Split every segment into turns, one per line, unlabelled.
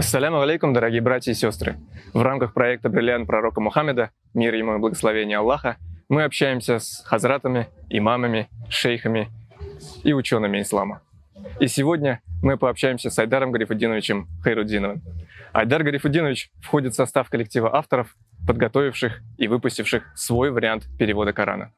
Ассаляму алейкум, дорогие братья и сестры. В рамках проекта «Бриллиант пророка Мухаммеда. Мир ему и благословение Аллаха» мы общаемся с хазратами, имамами, шейхами и учеными ислама. И сегодня мы пообщаемся с Айдаром Гарифудиновичем Хайрудиновым. Айдар Гарифудинович входит в состав коллектива авторов, подготовивших и выпустивших свой вариант перевода Корана.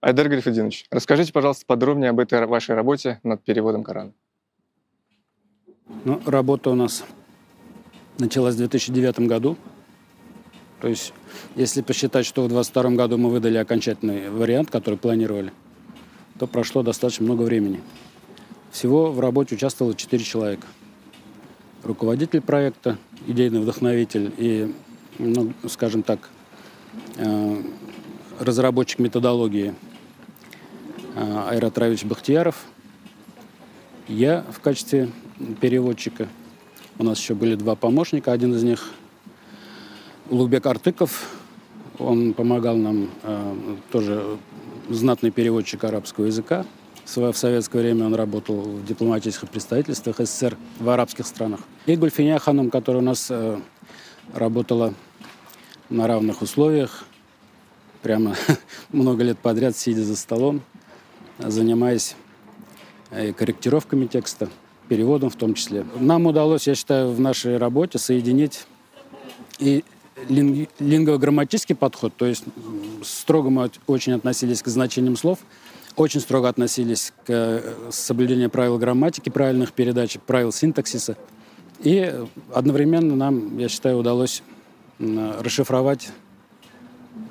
Айдар Гарифудинович, расскажите, пожалуйста, подробнее об этой вашей работе над переводом Корана.
Ну, работа у нас началась в 2009 году. То есть, если посчитать, что в 2022 году мы выдали окончательный вариант, который планировали, то прошло достаточно много времени. Всего в работе участвовало 4 человека. Руководитель проекта, идейный вдохновитель и, ну, скажем так, э, разработчик методологии – Айрат Равич Бахтияров. Я в качестве переводчика. У нас еще были два помощника. Один из них Лубек Артыков. Он помогал нам, э, тоже знатный переводчик арабского языка. В советское время он работал в дипломатических представительствах СССР в арабских странах. И Гульфиня Ханум, которая у нас э, работала на равных условиях, прямо много лет подряд, сидя за столом занимаясь э, корректировками текста, переводом в том числе. Нам удалось, я считаю, в нашей работе соединить и лингвограмматический подход, то есть строго мы очень относились к значениям слов, очень строго относились к э, соблюдению правил грамматики, правильных передач, правил синтаксиса. И одновременно нам, я считаю, удалось расшифровать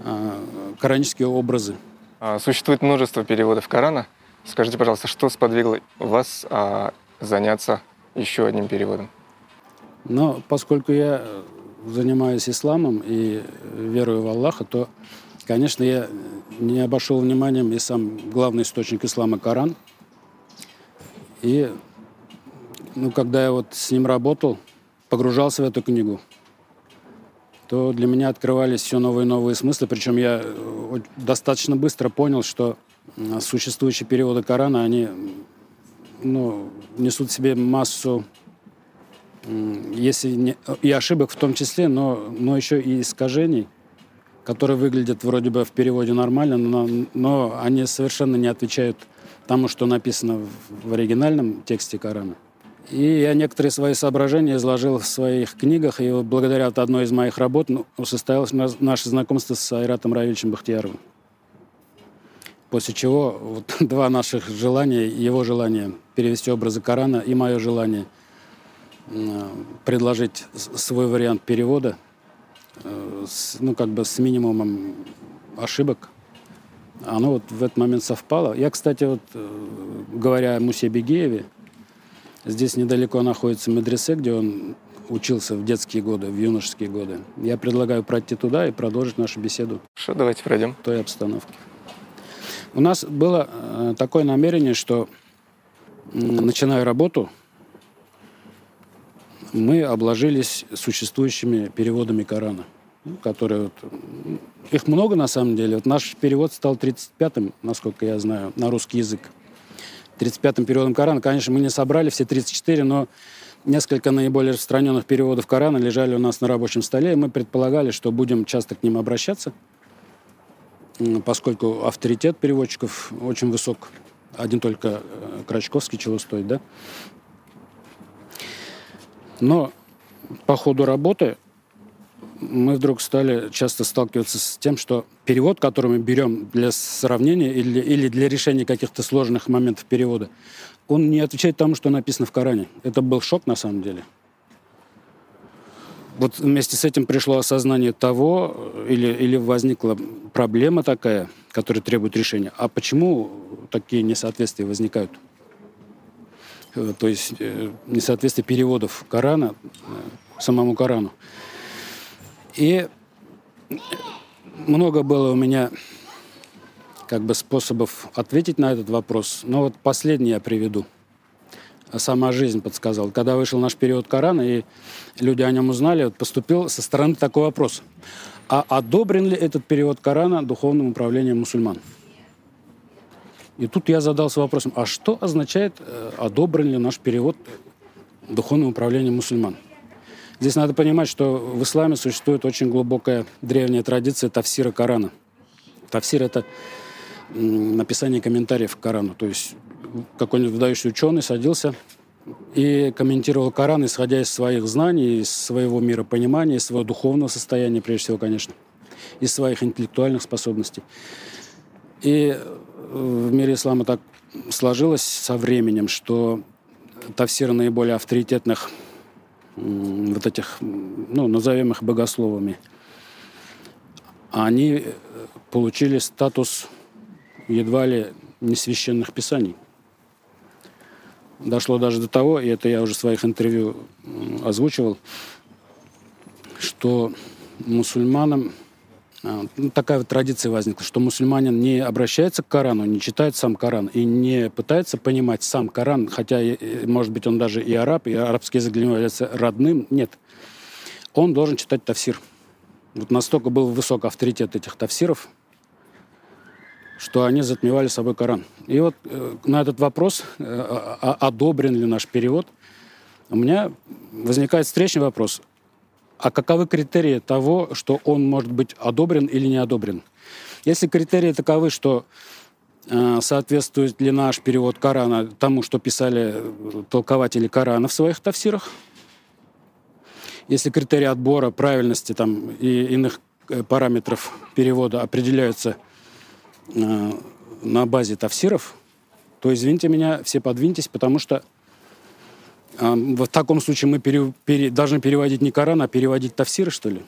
э, коранические образы
существует множество переводов Корана. Скажите, пожалуйста, что сподвигло вас а, заняться еще одним переводом?
Но поскольку я занимаюсь исламом и верую в Аллаха, то, конечно, я не обошел вниманием и сам главный источник ислама Коран. И ну, когда я вот с ним работал, погружался в эту книгу, то для меня открывались все новые и новые смыслы. Причем я э, достаточно быстро понял, что существующие переводы Корана, они ну, несут в себе массу, если не, и ошибок в том числе, но, но еще и искажений, которые выглядят вроде бы в переводе нормально, но, но они совершенно не отвечают тому, что написано в, в оригинальном тексте Корана. И я некоторые свои соображения изложил в своих книгах, и благодаря одной из моих работ ну, состоялось наше знакомство с Айратом Равильевичем Бахтияровым. После чего вот, два наших желания, его желание перевести образы Корана и мое желание предложить свой вариант перевода, э, с, ну, как бы с минимумом ошибок, оно вот в этот момент совпало. Я, кстати, вот, э, говоря о Мусе Бегееве, Здесь недалеко находится медресе, где он учился в детские годы, в юношеские годы. Я предлагаю пройти туда и продолжить нашу беседу.
Что, давайте пройдем.
В той обстановке. У нас было э, такое намерение, что начиная работу, мы обложились существующими переводами Корана, ну, которые вот, их много на самом деле. Вот наш перевод стал 35-м, насколько я знаю, на русский язык. 35-м переводом Корана. Конечно, мы не собрали все 34, но несколько наиболее распространенных переводов Корана лежали у нас на рабочем столе, и мы предполагали, что будем часто к ним обращаться, поскольку авторитет переводчиков очень высок. Один только э, Крачковский чего стоит, да? Но по ходу работы мы вдруг стали часто сталкиваться с тем, что перевод, который мы берем для сравнения или, или для решения каких-то сложных моментов перевода, он не отвечает тому, что написано в Коране. Это был шок на самом деле. Вот вместе с этим пришло осознание того, или, или возникла проблема такая, которая требует решения. А почему такие несоответствия возникают? Э, то есть э, несоответствие переводов Корана э, самому Корану. И много было у меня как бы способов ответить на этот вопрос. Но вот последний я приведу. сама жизнь подсказала. Когда вышел наш период Корана, и люди о нем узнали, вот поступил со стороны такой вопрос. А одобрен ли этот период Корана духовным управлением мусульман? И тут я задался вопросом, а что означает э, одобрен ли наш перевод духовным управлением мусульман? Здесь надо понимать, что в исламе существует очень глубокая древняя традиция тафсира Корана. Тафсир – это написание комментариев к Корану. То есть какой-нибудь выдающий ученый садился и комментировал Коран, исходя из своих знаний, из своего миропонимания, из своего духовного состояния, прежде всего, конечно, из своих интеллектуальных способностей. И э, в мире ислама так сложилось со временем, что тафсиры наиболее авторитетных вот этих, ну, назовем их богословами, они получили статус едва ли не священных писаний. Дошло даже до того, и это я уже в своих интервью озвучивал, что мусульманам такая вот традиция возникла, что мусульманин не обращается к Корану, не читает сам Коран и не пытается понимать сам Коран, хотя, может быть, он даже и араб, и арабский язык для него является родным. Нет. Он должен читать тафсир. Вот настолько был высок авторитет этих тафсиров, что они затмевали собой Коран. И вот э, на этот вопрос, э, а, одобрен ли наш перевод, у меня возникает встречный вопрос. А каковы критерии того, что он может быть одобрен или не одобрен? Если критерии таковы, что э, соответствует ли наш перевод Корана тому, что писали толкователи Корана в своих тафсирах, если критерии отбора правильности там, и иных параметров перевода определяются – Э, на базе тафсиров, то, извините меня, все подвиньтесь, потому что э, в таком случае мы пере, пере, должны переводить не Коран, а переводить тафсиры, что ли?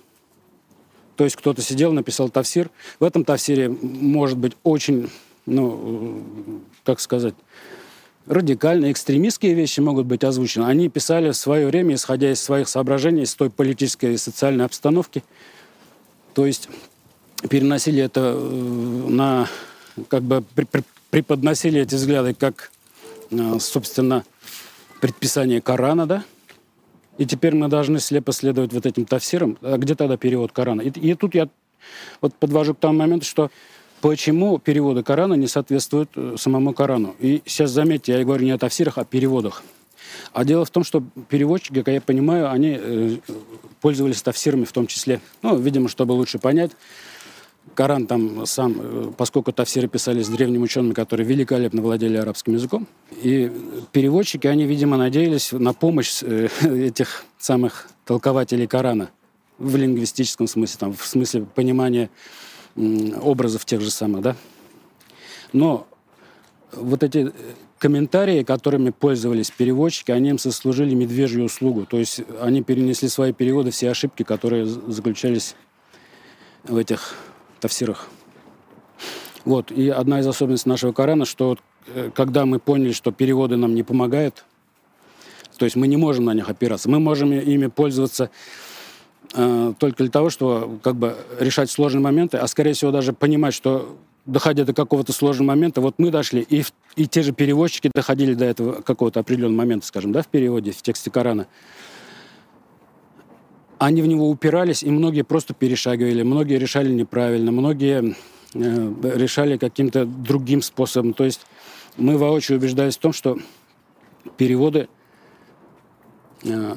То есть кто-то сидел, написал тафсир. В этом тафсире может быть очень, ну, как сказать, радикальные, экстремистские вещи могут быть озвучены. Они писали в свое время, исходя из своих соображений, из той политической и социальной обстановки. То есть переносили это э, на, как бы преподносили эти взгляды как, э, собственно, предписание Корана, да? И теперь мы должны слепо следовать вот этим тафсирам. А где тогда перевод Корана? И, и тут я вот подвожу к тому моменту, что почему переводы Корана не соответствуют э, самому Корану. И сейчас заметьте, я говорю не о тафсирах, а о переводах. А дело в том, что переводчики, как я понимаю, они э, пользовались тафсирами в том числе. Ну, видимо, чтобы лучше понять. Коран там сам, э, поскольку тафсиры писались древними учеными, которые великолепно владели арабским языком, и переводчики, они, видимо, надеялись на помощь э, этих самых толкователей Корана в лингвистическом смысле, там, в смысле понимания образов тех же самых, да. Но вот эти э, комментарии, которыми пользовались переводчики, они им сослужили медвежью услугу. То есть они перенесли свои переводы, все ошибки, которые заключались в этих тафсирах. Вот. И одна из особенностей нашего Корана, что э, когда мы поняли, что переводы нам не помогают, то есть мы не можем на них опираться, мы можем ими пользоваться э, только для того, чтобы как бы решать сложные моменты, а скорее всего даже понимать, что доходя до какого-то сложного момента, вот мы дошли, и, и те же переводчики доходили до этого какого-то определенного момента, скажем, да, в переводе, в тексте Корана они в него упирались, и многие просто перешагивали, многие решали неправильно, многие э, решали каким-то другим способом. То есть мы воочию убеждались в том, что переводы э,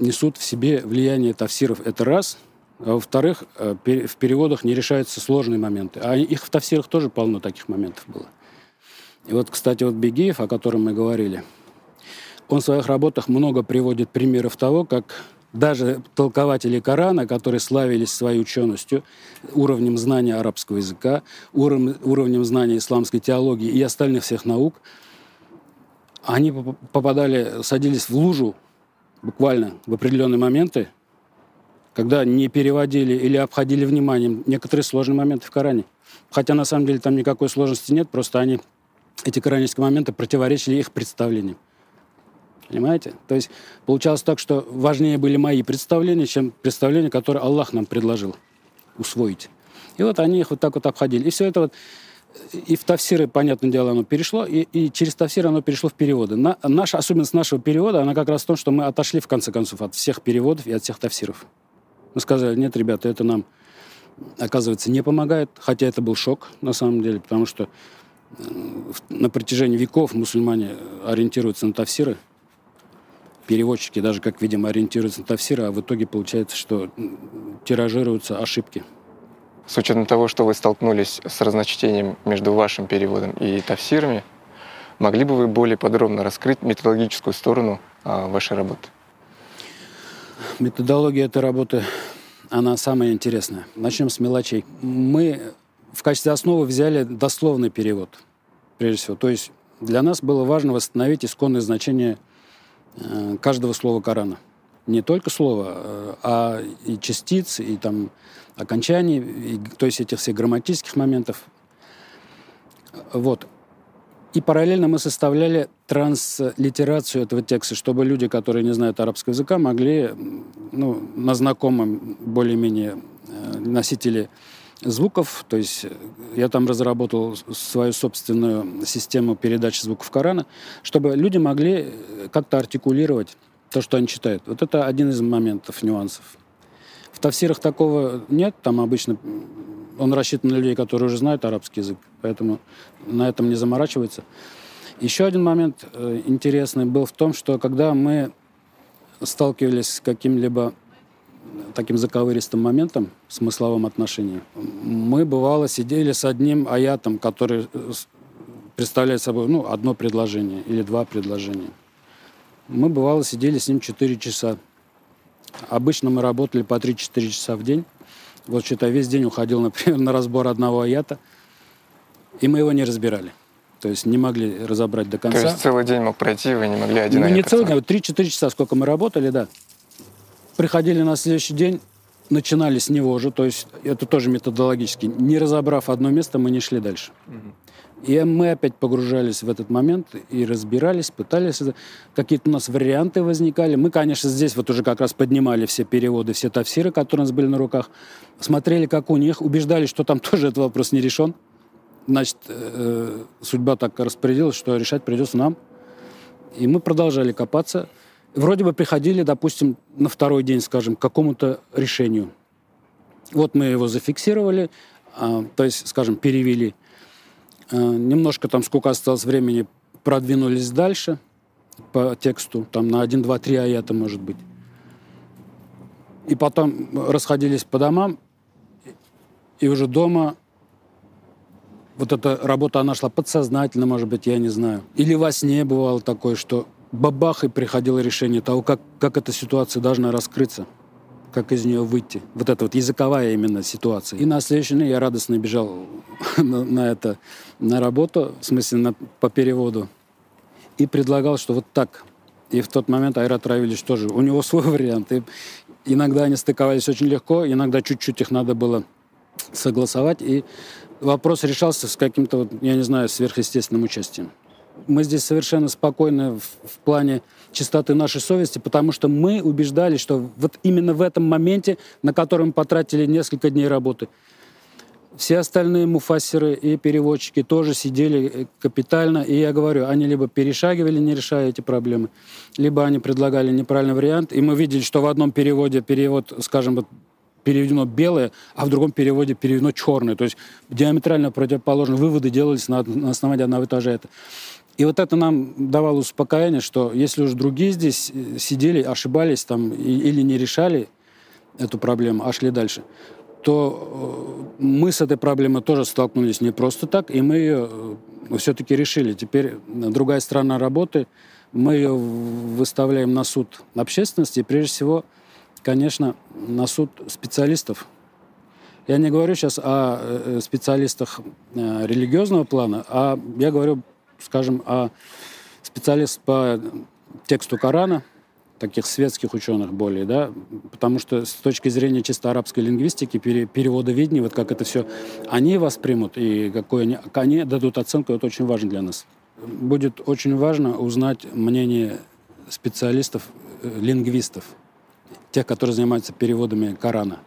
несут в себе влияние тафсиров. Это раз. А во-вторых, э, в переводах не решаются сложные моменты. А их в тафсирах тоже полно таких моментов было. И вот, кстати, вот Бегиев, о котором мы говорили, он в своих работах много приводит примеров того, как даже толкователи Корана, которые славились своей ученостью, уровнем знания арабского языка, уровнем, знания исламской теологии и остальных всех наук, они попадали, садились в лужу буквально в определенные моменты, когда не переводили или обходили вниманием некоторые сложные моменты в Коране. Хотя на самом деле там никакой сложности нет, просто они, эти коранические моменты противоречили их представлениям. Понимаете? То есть получалось так, что важнее были мои представления, чем представления, которые Аллах нам предложил усвоить. И вот они их вот так вот обходили. И все это вот и в тавсиры, понятное дело, оно перешло, и, и через тавсиры оно перешло в переводы. На, наша особенность нашего перевода, она как раз в том, что мы отошли, в конце концов, от всех переводов и от всех тавсиров. Мы сказали, нет, ребята, это нам, оказывается, не помогает, хотя это был шок, на самом деле, потому что э, на протяжении веков мусульмане ориентируются на тавсиры, переводчики даже, как видим, ориентируются на тавсиры, а в итоге получается, что тиражируются ошибки.
С учетом того, что вы столкнулись с разночтением между вашим переводом и тавсирами, могли бы вы более подробно раскрыть методологическую сторону а, вашей работы?
Методология этой работы, она самая интересная. Начнем с мелочей. Мы в качестве основы взяли дословный перевод, прежде всего. То есть для нас было важно восстановить исконное значение каждого слова Корана. Не только слова, э, а и частиц, и там окончаний, и, то есть этих всех грамматических моментов. Вот. И параллельно мы составляли транслитерацию этого текста, чтобы люди, которые не знают арабского языка, могли ну, на знакомом более-менее э, носителе звуков, то есть я там разработал свою собственную систему передачи звуков Корана, чтобы люди могли как-то артикулировать то, что они читают. Вот это один из моментов, нюансов. В тавсирах такого нет, там обычно он рассчитан на людей, которые уже знают арабский язык, поэтому на этом не заморачивается. Еще один момент э, интересный был в том, что когда мы сталкивались с каким-либо таким заковыристым моментом в смысловом отношении, мы, бывало, сидели с одним аятом, который э, представляет собой ну, одно предложение или два предложения. Мы, бывало, сидели с ним 4 часа. Обычно мы работали по 3-4 часа в день. Вот, считай, весь день уходил, например, на разбор одного аята, и мы его не разбирали. То есть не могли разобрать до конца.
То есть целый день мог пройти, вы не могли один
Ну, не целый день, а вот 3-4 часа, сколько мы работали, да. Приходили на следующий день, начинали с него же, то есть это тоже методологически. Не разобрав одно место, мы не шли дальше. И мы опять погружались в этот момент и разбирались, пытались. Какие-то у нас варианты возникали. Мы, конечно, здесь вот уже как раз поднимали все переводы, все тавсиры, которые у нас были на руках. Смотрели, как у них, убеждались, что там тоже этот вопрос не решен. Значит, э, судьба так распорядилась, что решать придется нам. И мы продолжали копаться. Вроде бы приходили, допустим, на второй день, скажем, к какому-то решению. Вот мы его зафиксировали, а, то есть, скажем, перевели. А, немножко там, сколько осталось времени, продвинулись дальше по тексту, там на 1, 2, 3 аята, может быть. И потом расходились по домам, и уже дома вот эта работа, она шла подсознательно, может быть, я не знаю. Или во сне бывало такое, что бабах, и приходило решение того, как, как эта ситуация должна раскрыться, как из нее выйти. Вот это вот языковая именно ситуация. И на следующий день я радостно бежал на, на это, на работу, в смысле на, по переводу, и предлагал, что вот так. И в тот момент Айрат Равильевич тоже, у него свой вариант. И иногда они стыковались очень легко, иногда чуть-чуть их надо было согласовать, и вопрос решался с каким-то, вот, я не знаю, сверхъестественным участием. Мы здесь совершенно спокойны в, в плане чистоты нашей совести, потому что мы убеждались, что вот именно в этом моменте, на котором потратили несколько дней работы, все остальные муфассеры и переводчики тоже сидели э, капитально, и я говорю, они либо перешагивали, не решая эти проблемы, либо они предлагали неправильный вариант, и мы видели, что в одном переводе перевод, скажем, переведено белое, а в другом переводе переведено черное. То есть диаметрально противоположные выводы делались на, на основании одного и того же это. И вот это нам давало успокоение, что если уж другие здесь э, сидели, ошибались там или не решали эту проблему, а шли дальше, то э, мы с этой проблемой тоже столкнулись не просто так, и мы ее все-таки решили. Теперь другая сторона работы, мы ее выставляем на суд общественности, и прежде всего, конечно, на суд специалистов. Я не говорю сейчас о э, специалистах э, религиозного плана, а я говорю, скажем, о специалистах по тексту Корана, таких светских ученых более, да, потому что с точки зрения чисто арабской лингвистики, пере, переводоведения, вот как это все, они воспримут и какой они, они дадут оценку, это очень важно для нас. Будет очень важно узнать мнение специалистов, э, лингвистов, тех, которые занимаются переводами Корана.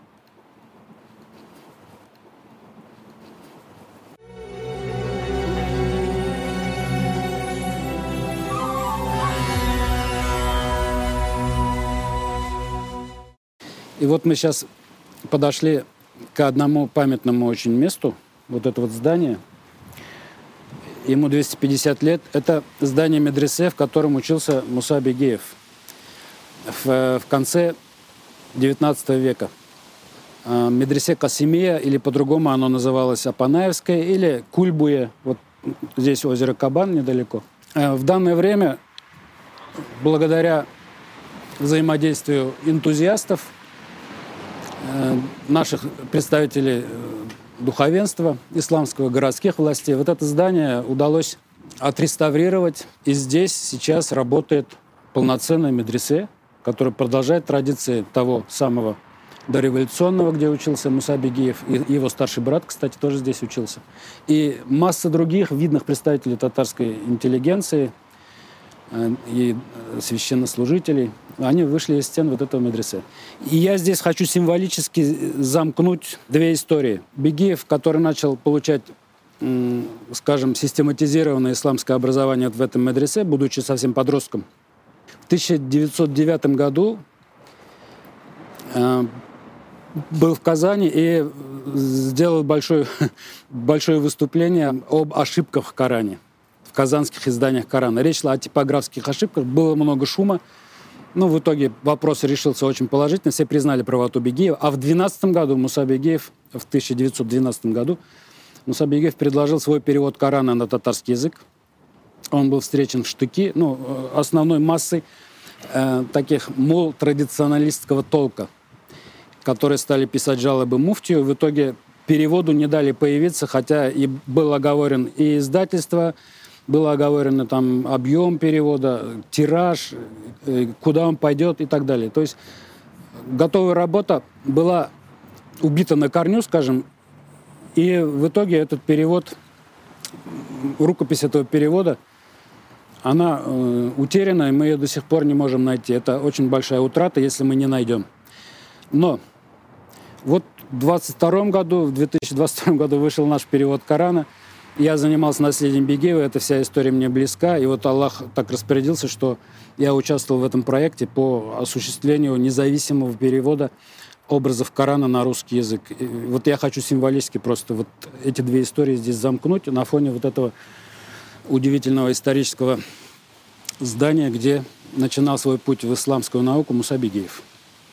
И вот мы сейчас подошли к одному памятному очень месту. Вот это вот здание. Ему 250 лет. Это здание медресе, в котором учился Муса Бегеев в, в конце 19 века. А, медресе Касимия, или по-другому оно называлось Апанаевское, или Кульбуе, вот здесь озеро Кабан недалеко. А, в данное время, благодаря взаимодействию энтузиастов, э, наших представителей э, духовенства исламского, городских властей, вот это здание удалось отреставрировать. И здесь сейчас работает полноценная медресе, которая продолжает традиции того самого дореволюционного, где учился Муса Бегиев, и его старший брат, кстати, тоже здесь учился. И масса других видных представителей татарской интеллигенции э, и священнослужителей, они вышли из стен вот этого медресе. И я здесь хочу символически замкнуть две истории. Бегиев, который начал получать скажем, систематизированное исламское образование в этом медресе, будучи совсем подростком. В 1909 году э, был в Казани и сделал большое, большое выступление об ошибках в Коране, в казанских изданиях Корана. Речь шла о типографских ошибках, было много шума. Ну, в итоге вопрос решился очень положительно, все признали правоту Бегиева. А в 2012 году Муса Бегиев, в 1912 году, Муса Бегиев предложил свой перевод Корана на татарский язык. Он был встречен в штыки, ну, основной массой э, таких мол традиционалистского толка – которые стали писать жалобы муфтию. В итоге переводу не дали появиться, хотя и был оговорен и издательство, было оговорено там объем перевода, тираж, э, куда он пойдет и так далее. То есть готовая работа была убита на корню, скажем, и в итоге этот перевод, рукопись этого перевода, она э, утеряна, и мы ее до сих пор не можем найти. Это очень большая утрата, если мы не найдем. Но вот в 22 году, в 2022 году вышел наш перевод Корана. Я занимался наследием Бегеева, эта вся история мне близка. И вот Аллах так распорядился, что я участвовал в этом проекте по осуществлению независимого перевода образов Корана на русский язык. И вот я хочу символически просто вот эти две истории здесь замкнуть на фоне вот этого удивительного исторического здания, где начинал свой путь в исламскую науку Муса Бегеев.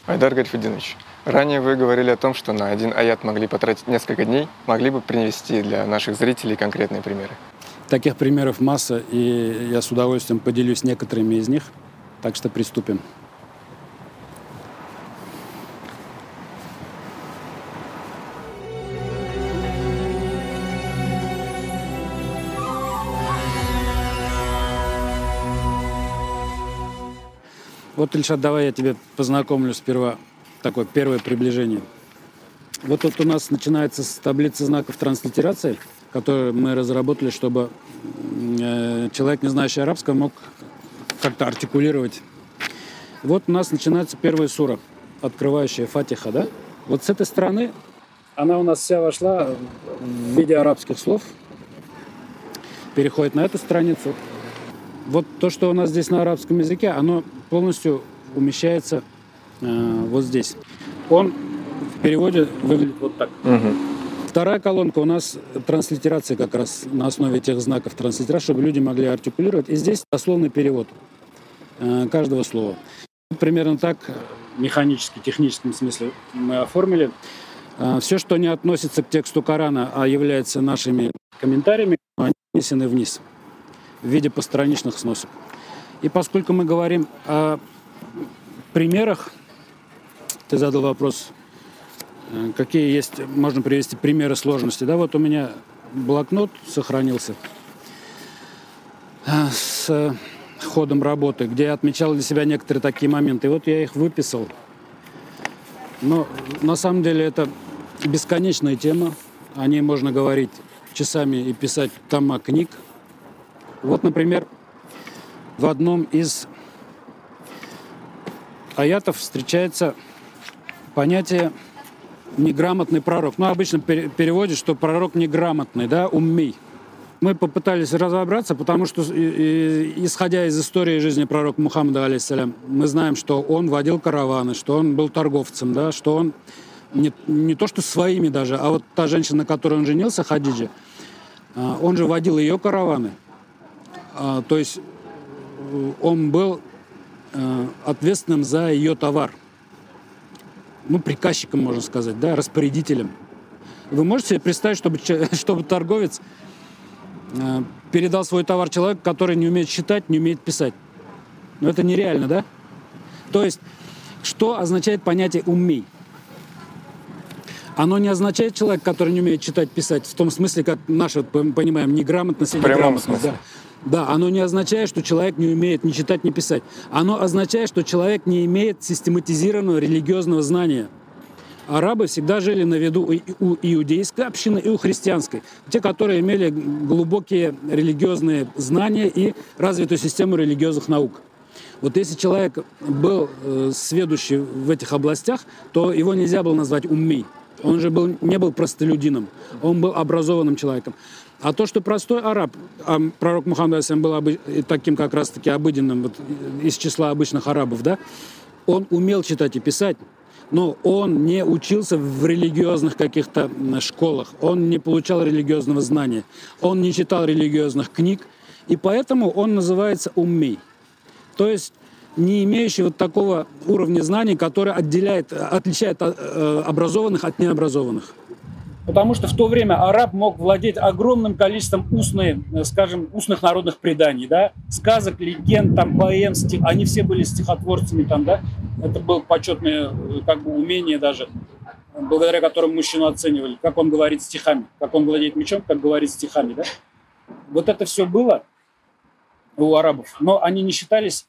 Айдар Гальфединович, Ранее вы говорили о том, что на один аят могли потратить несколько дней. Могли бы привести для наших зрителей конкретные примеры?
Таких примеров масса, и я с удовольствием поделюсь некоторыми из них. Так что приступим. Вот, Ильшат, давай я тебе познакомлю сперва такое первое приближение. Вот тут у нас начинается с таблицы знаков транслитерации, которую мы разработали, чтобы э, человек, не знающий арабского, мог как-то артикулировать. Вот у нас начинается первая сура, открывающая Фатиха, да? Вот с этой стороны она у нас вся вошла в виде арабских слов, переходит на эту страницу. Вот то, что у нас здесь на арабском языке, оно полностью умещается Э, вот здесь. Он в переводе выглядит вот так. Угу. Вторая колонка у нас транслитерация как раз на основе тех знаков транслитерации, чтобы люди могли артикулировать. И здесь дословный перевод э, каждого слова. Примерно так механически, техническом смысле мы оформили. Э, Все, что не относится к тексту Корана, а является нашими комментариями, они внесены вниз в виде постраничных сносок. И поскольку мы говорим о примерах ты задал вопрос, э, какие есть, можно привести примеры сложности. Да, вот у меня блокнот сохранился э, с ходом работы, где я отмечал для себя некоторые такие моменты. И вот я их выписал. Но на самом деле это бесконечная тема. О ней можно говорить часами и писать тома книг. Вот, например, в одном из аятов встречается понятие неграмотный пророк. Ну, обычно переводит, что пророк неграмотный, да, уммей. Мы попытались разобраться, потому что, исходя из истории жизни пророка Мухаммада, алейсалям, мы знаем, что он водил караваны, что он был торговцем, да, что он не, не то что своими даже, а вот та женщина, на которой он женился, Хадиджа, а, он же водил ее караваны. А, то есть э, он был э, ответственным за ее товар. Ну, приказчиком, можно сказать, да, распорядителем. Вы можете себе представить, чтобы, чтобы торговец э, передал свой товар человеку, который не умеет читать, не умеет писать? Ну, это нереально, да? То есть, что означает понятие «умей»? Оно не означает человек, который не умеет читать, писать, в том смысле, как наши понимаем, неграмотность или неграмотность. Да. Да, оно не означает, что человек не умеет ни читать, ни писать. Оно означает, что человек не имеет систематизированного религиозного знания. Арабы всегда жили на виду у иудейской общины и у христианской. Те, которые имели глубокие религиозные знания и развитую систему религиозных наук. Вот если человек был э, сведущий в этих областях, то его нельзя было назвать умми. Он же был, не был простолюдином, он был образованным человеком. А то, что простой араб, а пророк Мухаммад был обы, таким как раз-таки обыденным, вот, из числа обычных арабов, да, он умел читать и писать, но он не учился в религиозных каких-то школах, он не получал религиозного знания, он не читал религиозных книг, и поэтому он называется уммей. То есть не имеющий вот такого уровня знаний, который отделяет, отличает э, образованных от необразованных.
Потому что в то время араб мог владеть огромным количеством устной, э, скажем, устных народных преданий, да, сказок, легенд, там, поэм, стих, они все были стихотворцами там, да, это было почетное, э, как бы, умение даже, благодаря которому мужчину оценивали, как он говорит стихами, как он владеет мечом, как говорит стихами, да. Вот это все было у арабов, но они не считались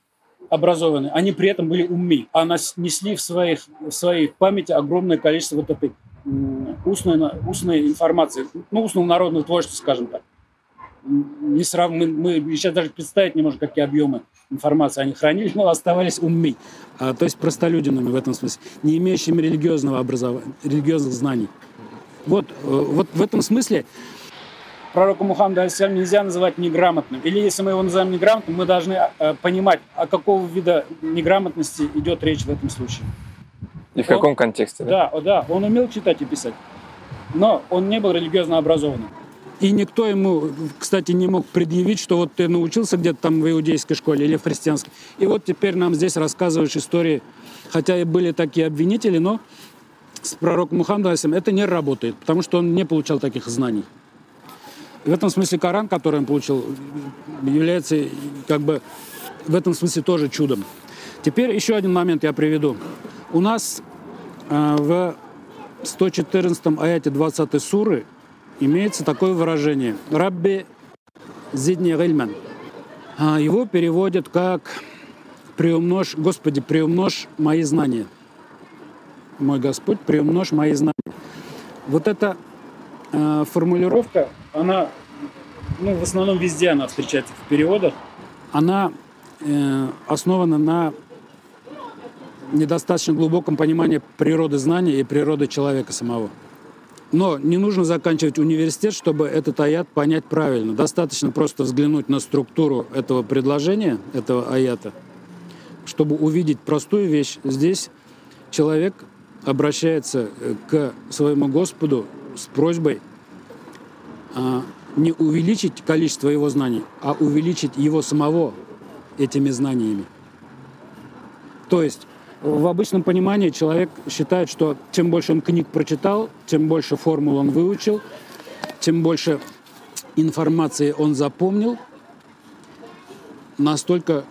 образованы, они при этом были умны, а несли в, своих, в своей памяти огромное количество вот этой устной, устной информации, ну, устного народного творчества, скажем так. Не срав... мы, мы сейчас даже представить не можем, какие объемы информации они хранили, но оставались умны.
А, то есть простолюдинами в этом смысле, не имеющими религиозного образования, религиозных знаний. Вот, э, вот в этом смысле
пророка Мухаммада алейсалям нельзя называть неграмотным. Или если мы его называем неграмотным, мы должны э, понимать, о какого вида неграмотности идет речь в этом случае.
И в он, каком контексте?
Да? да, да, он умел читать и писать, но он не был религиозно образованным.
И никто ему, кстати, не мог предъявить, что вот ты научился где-то там в иудейской школе или в христианской. И вот теперь нам здесь рассказываешь истории, хотя и были такие обвинители, но с пророком Мухаммадом это не работает, потому что он не получал таких знаний. В этом смысле Коран, который он получил, является как бы в этом смысле тоже чудом. Теперь еще один момент я приведу. У нас э, в 114 аяте 20 суры имеется такое выражение «Рабби зидни гильман». А его переводят как «приумножь, Господи, приумножь мои знания». Мой Господь, приумножь мои знания. Вот эта э, формулировка,
она, ну, в основном везде она встречается в переводах.
Она э, основана на недостаточно глубоком понимании природы знания и природы человека самого. Но не нужно заканчивать университет, чтобы этот аят понять правильно. Достаточно просто взглянуть на структуру этого предложения, этого аята, чтобы увидеть простую вещь. Здесь человек обращается э, к своему Господу с просьбой а, не увеличить количество его знаний, а увеличить его самого этими знаниями. То есть в обычном понимании человек считает, что чем больше он книг прочитал, тем больше формул он выучил, тем больше информации он запомнил, настолько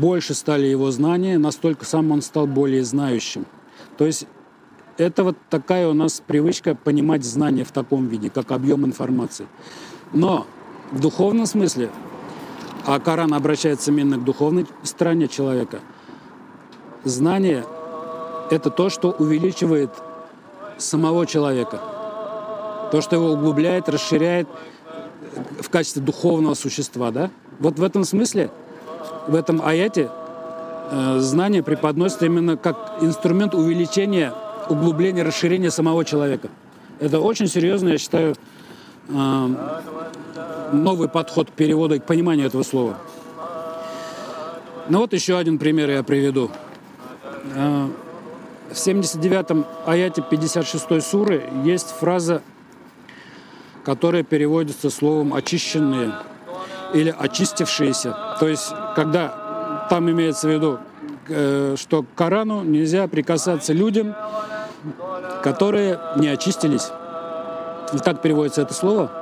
больше стали его знания, настолько сам он стал более знающим. То есть это вот такая у нас привычка понимать знания в таком виде, как объем информации. Но в духовном смысле, а Коран обращается именно к духовной стороне человека – Знание — это то, что увеличивает самого человека. То, что его углубляет, расширяет в качестве духовного существа. Да? Вот в этом смысле, в этом аяте, э, знание преподносится именно как инструмент увеличения, углубления, расширения самого человека. Это очень серьезно, я считаю, э, новый подход к переводу и к пониманию этого слова. Ну вот еще один пример я приведу. А, в 79-м аяте 56 суры есть фраза, которая переводится словом «очищенные» или «очистившиеся». То есть, когда там имеется в виду, э, что к Корану нельзя прикасаться людям, которые не очистились. И так переводится это слово.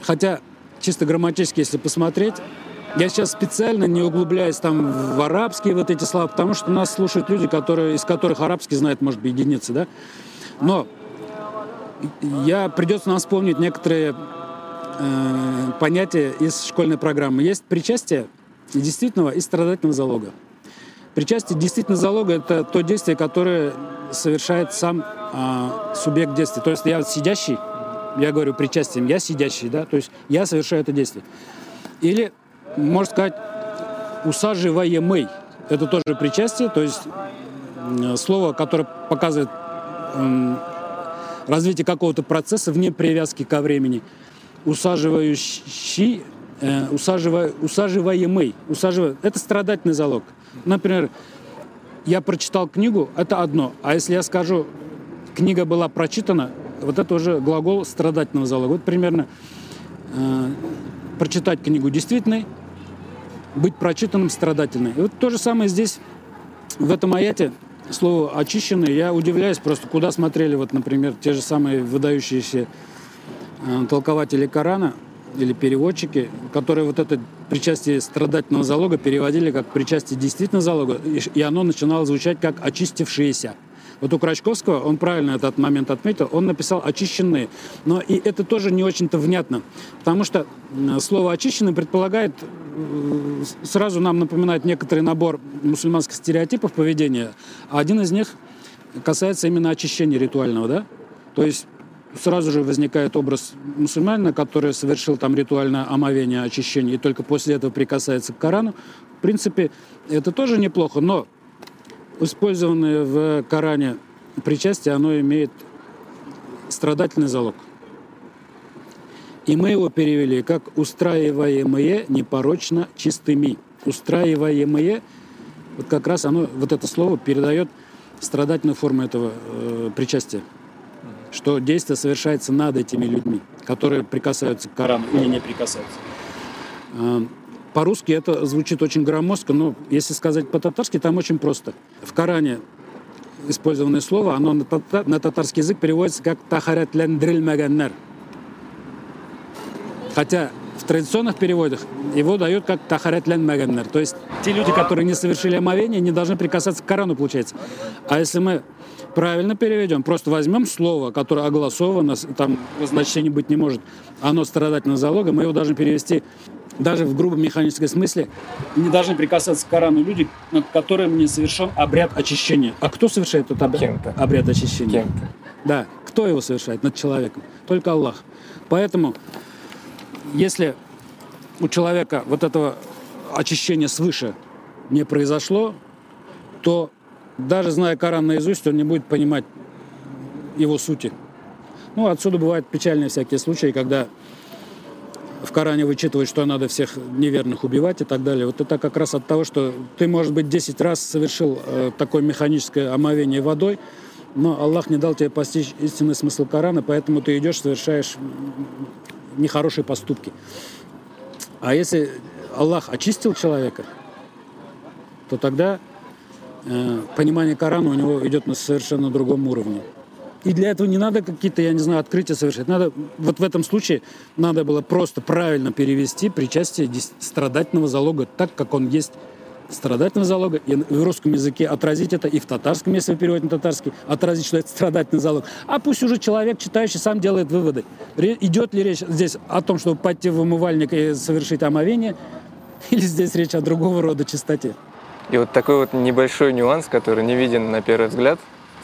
Хотя, чисто грамматически, если посмотреть, я сейчас специально не углубляюсь там в арабские вот эти слова, потому что нас слушают люди, которые, из которых арабский знают, может быть, единицы, да? Но я придется нам вспомнить некоторые э, понятия из школьной программы. Есть причастие действительного и страдательного залога. Причастие действительно залога – это то действие, которое совершает сам э, субъект действия. То есть я сидящий, я говорю причастием, я сидящий, да, то есть я совершаю это действие. Или, можно сказать, усаживаемый. Это тоже причастие, то есть слово, которое показывает развитие какого-то процесса вне привязки ко времени. Усаживающий, э, усаживая, усаживаемый. Усаживая, это страдательный залог. Например, я прочитал книгу, это одно. А если я скажу, книга была прочитана, вот это уже глагол страдательного залога. Вот примерно э, прочитать книгу действительной, быть прочитанным страдательной. И вот то же самое здесь, в этом аяте, слово «очищенный». Я удивляюсь просто, куда смотрели, вот, например, те же самые выдающиеся э, толкователи Корана – или переводчики, которые вот это причастие страдательного залога переводили как причастие действительно залога, и оно начинало звучать как очистившиеся. Вот у Крачковского, он правильно этот момент отметил, он написал «очищенные». Но и это тоже не очень-то внятно, потому что слово «очищенный» предполагает, э, сразу нам напоминает некоторый набор мусульманских стереотипов поведения, а один из них касается именно очищения ритуального, да? То есть сразу же возникает образ мусульманина, который совершил там ритуальное омовение, очищение, и только после этого прикасается к Корану. В принципе, это тоже неплохо, но использованное в Коране причастие, оно имеет страдательный залог. И мы его перевели как «устраиваемые непорочно чистыми». «Устраиваемые» вот как раз оно, вот это слово передает страдательную форму этого э, причастия что действие совершается над этими людьми, которые прикасаются к Корану или не прикасаются. По-русски это звучит очень громоздко, но если сказать по-татарски, там очень просто. В Коране использованное слово, оно на, татар, на татарский язык переводится как «тахаратляндрильмаганнар». Хотя в традиционных переводах его дают как «тахаратлен маганнар». То есть те люди, которые не совершили омовение, не должны прикасаться к Корану, получается. А если мы правильно переведем. Просто возьмем слово, которое огласовано, там значения быть не может, оно страдательно залога, мы его должны перевести даже в грубом механическом смысле, не должны прикасаться к Корану люди, над которыми не совершен обряд очищения. А кто совершает этот обряд, обряд очищения?
Кем-то.
Да, кто его совершает над человеком? Только Аллах. Поэтому, если у человека вот этого очищения свыше не произошло, то даже зная Коран наизусть, он не будет понимать его сути. Ну, отсюда бывают печальные всякие случаи, когда в Коране вычитывают, что надо всех неверных убивать и так далее. Вот это как раз от того, что ты, может быть, 10 раз совершил э, такое механическое омовение водой, но Аллах не дал тебе постичь истинный смысл Корана, поэтому ты идешь, совершаешь нехорошие поступки. А если Аллах очистил человека, то тогда Э, понимание Корана у него идет на совершенно другом уровне. И для этого не надо какие-то, я не знаю, открытия совершать. Надо, вот в этом случае надо было просто правильно перевести причастие страдательного залога так, как он есть страдательного залога, и в русском языке отразить это, и в татарском, если вы переводите на татарский, отразить, что это страдательный залог. А пусть уже человек, читающий, сам делает выводы. Идет ли речь здесь о том, чтобы пойти в умывальник и совершить омовение, или здесь речь о другого рода чистоте?
И вот такой вот небольшой нюанс, который не виден на первый взгляд,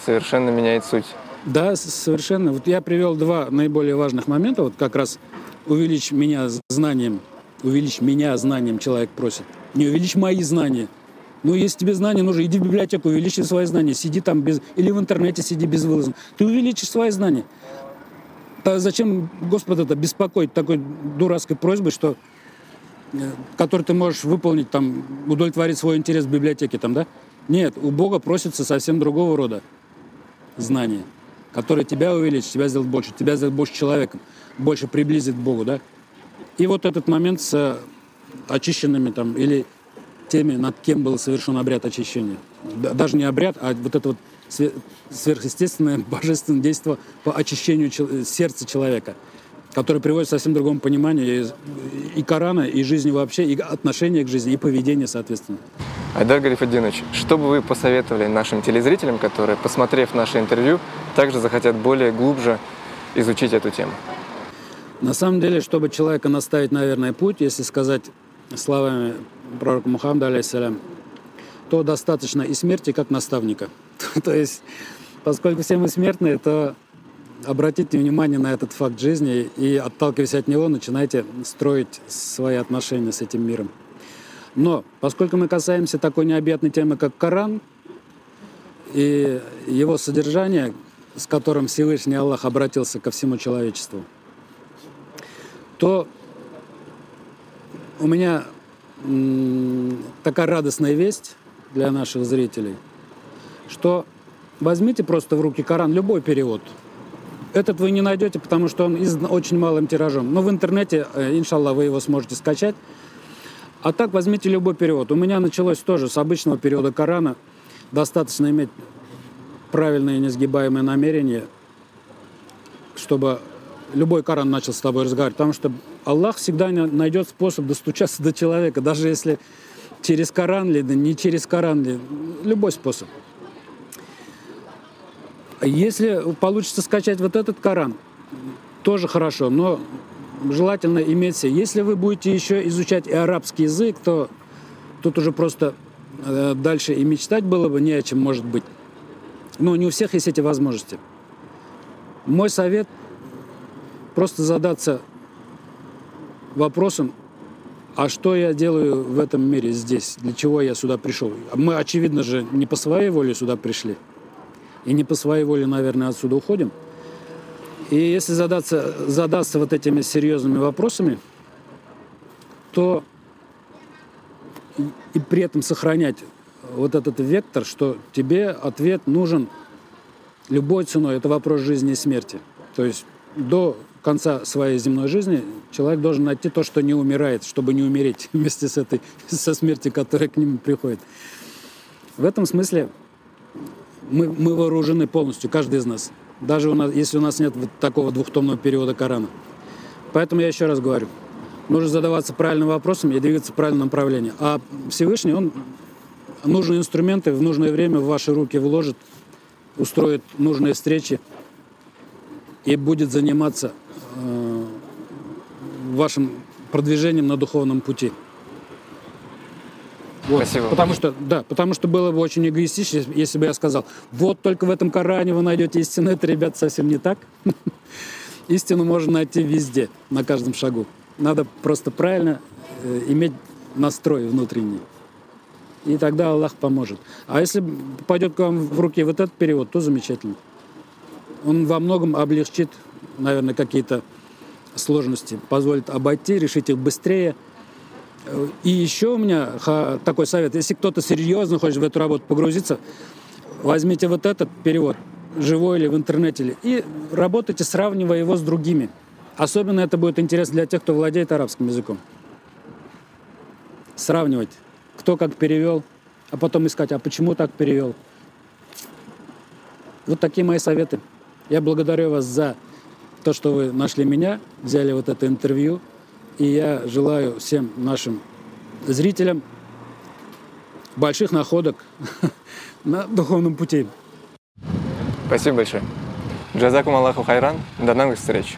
совершенно меняет суть.
Да, совершенно. Вот я привел два наиболее важных момента. Вот как раз увеличь меня знанием, увеличь меня знанием человек просит. Не увеличь мои знания. Ну, если тебе знания нужны, иди в библиотеку, увеличь свои знания. Сиди там без... Или в интернете сиди без вылаза. Ты увеличишь свои знания. Да зачем Господа это беспокоить такой дурацкой просьбой, что э, который ты можешь выполнить, там, удовлетворить свой интерес в библиотеке, там, да? Нет, у Бога просится совсем другого рода знания, которые тебя увеличат, тебя сделают больше, тебя сделают больше человеком, больше приблизит к Богу, да? И вот этот момент с очищенными там или теми, над кем был совершен обряд очищения. Даже не обряд, а вот это вот сверхъестественное божественное действие по очищению сердца человека, которое приводит к совсем другому пониманию и Корана, и жизни вообще, и отношения к жизни, и поведения, соответственно.
Айдар Гарифудинович, что бы вы посоветовали нашим телезрителям, которые, посмотрев наше интервью, также захотят более глубже изучить эту тему?
На самом деле, чтобы человека наставить на верный путь, если сказать словами пророка Мухаммада, алейсалям, то достаточно и смерти как наставника. то есть, поскольку все мы смертные, то обратите внимание на этот факт жизни и, отталкиваясь от него, начинайте строить свои отношения с этим миром. Но поскольку мы касаемся такой необъятной темы, как Коран, и его содержание, с которым Всевышний Аллах обратился ко всему человечеству – то у меня такая радостная весть для наших зрителей, что возьмите просто в руки Коран, любой перевод. Этот вы не найдете, потому что он издан очень малым тиражом. Но в интернете, э, иншаллах, вы его сможете скачать. А так возьмите любой перевод. У меня началось тоже с обычного периода Корана. Достаточно иметь правильное и несгибаемое намерение, чтобы любой Коран начал с тобой разговаривать, потому что Аллах всегда найдет способ достучаться до человека, даже если через Коран ли, да не через Коран ли, любой способ. Если получится скачать вот этот Коран, тоже хорошо, но желательно иметь все. Если вы будете еще изучать и арабский язык, то тут уже просто э, дальше и мечтать было бы не о чем, может быть. Но не у всех есть эти возможности. Мой совет – просто задаться вопросом, а что я делаю в этом мире здесь? Для чего я сюда пришел? Мы, очевидно же, не по своей воле сюда пришли. И не по своей воле, наверное, отсюда уходим. И если задаться, задаться вот этими серьезными вопросами, то и при этом сохранять вот этот вектор, что тебе ответ нужен любой ценой. Это вопрос жизни и смерти. То есть до конца своей земной жизни человек должен найти то, что не умирает, чтобы не умереть вместе с этой, со смертью, которая к нему приходит. В этом смысле мы, мы вооружены полностью, каждый из нас. Даже у нас, если у нас нет вот такого двухтомного периода Корана. Поэтому я еще раз говорю, нужно задаваться правильным вопросом и двигаться в правильном направлении. А Всевышний, он нужные инструменты в нужное время в ваши руки вложит, устроит нужные встречи и будет заниматься Э, вашим продвижением на духовном пути.
Вот. Спасибо.
Потому что, да, потому что было бы очень эгоистично, если бы я сказал, вот только в этом Коране вы найдете истину. Это, ребят, совсем не так. Истину можно найти везде, на каждом шагу. Надо просто правильно э, иметь настрой внутренний. И тогда Аллах поможет. А если пойдет к вам в руки вот этот перевод, то замечательно. Он во многом облегчит наверное, какие-то сложности позволит обойти, решить их быстрее. И еще у меня такой совет. Если кто-то серьезно хочет в эту работу погрузиться, возьмите вот этот перевод, живой или в интернете, и работайте, сравнивая его с другими. Особенно это будет интересно для тех, кто владеет арабским языком. Сравнивать, кто как перевел, а потом искать, а почему так перевел. Вот такие мои советы. Я благодарю вас за то, что вы нашли меня, взяли вот это интервью. И я желаю всем нашим зрителям больших находок на духовном пути.
Спасибо большое. Джазакум Аллаху Хайран. До новых встреч.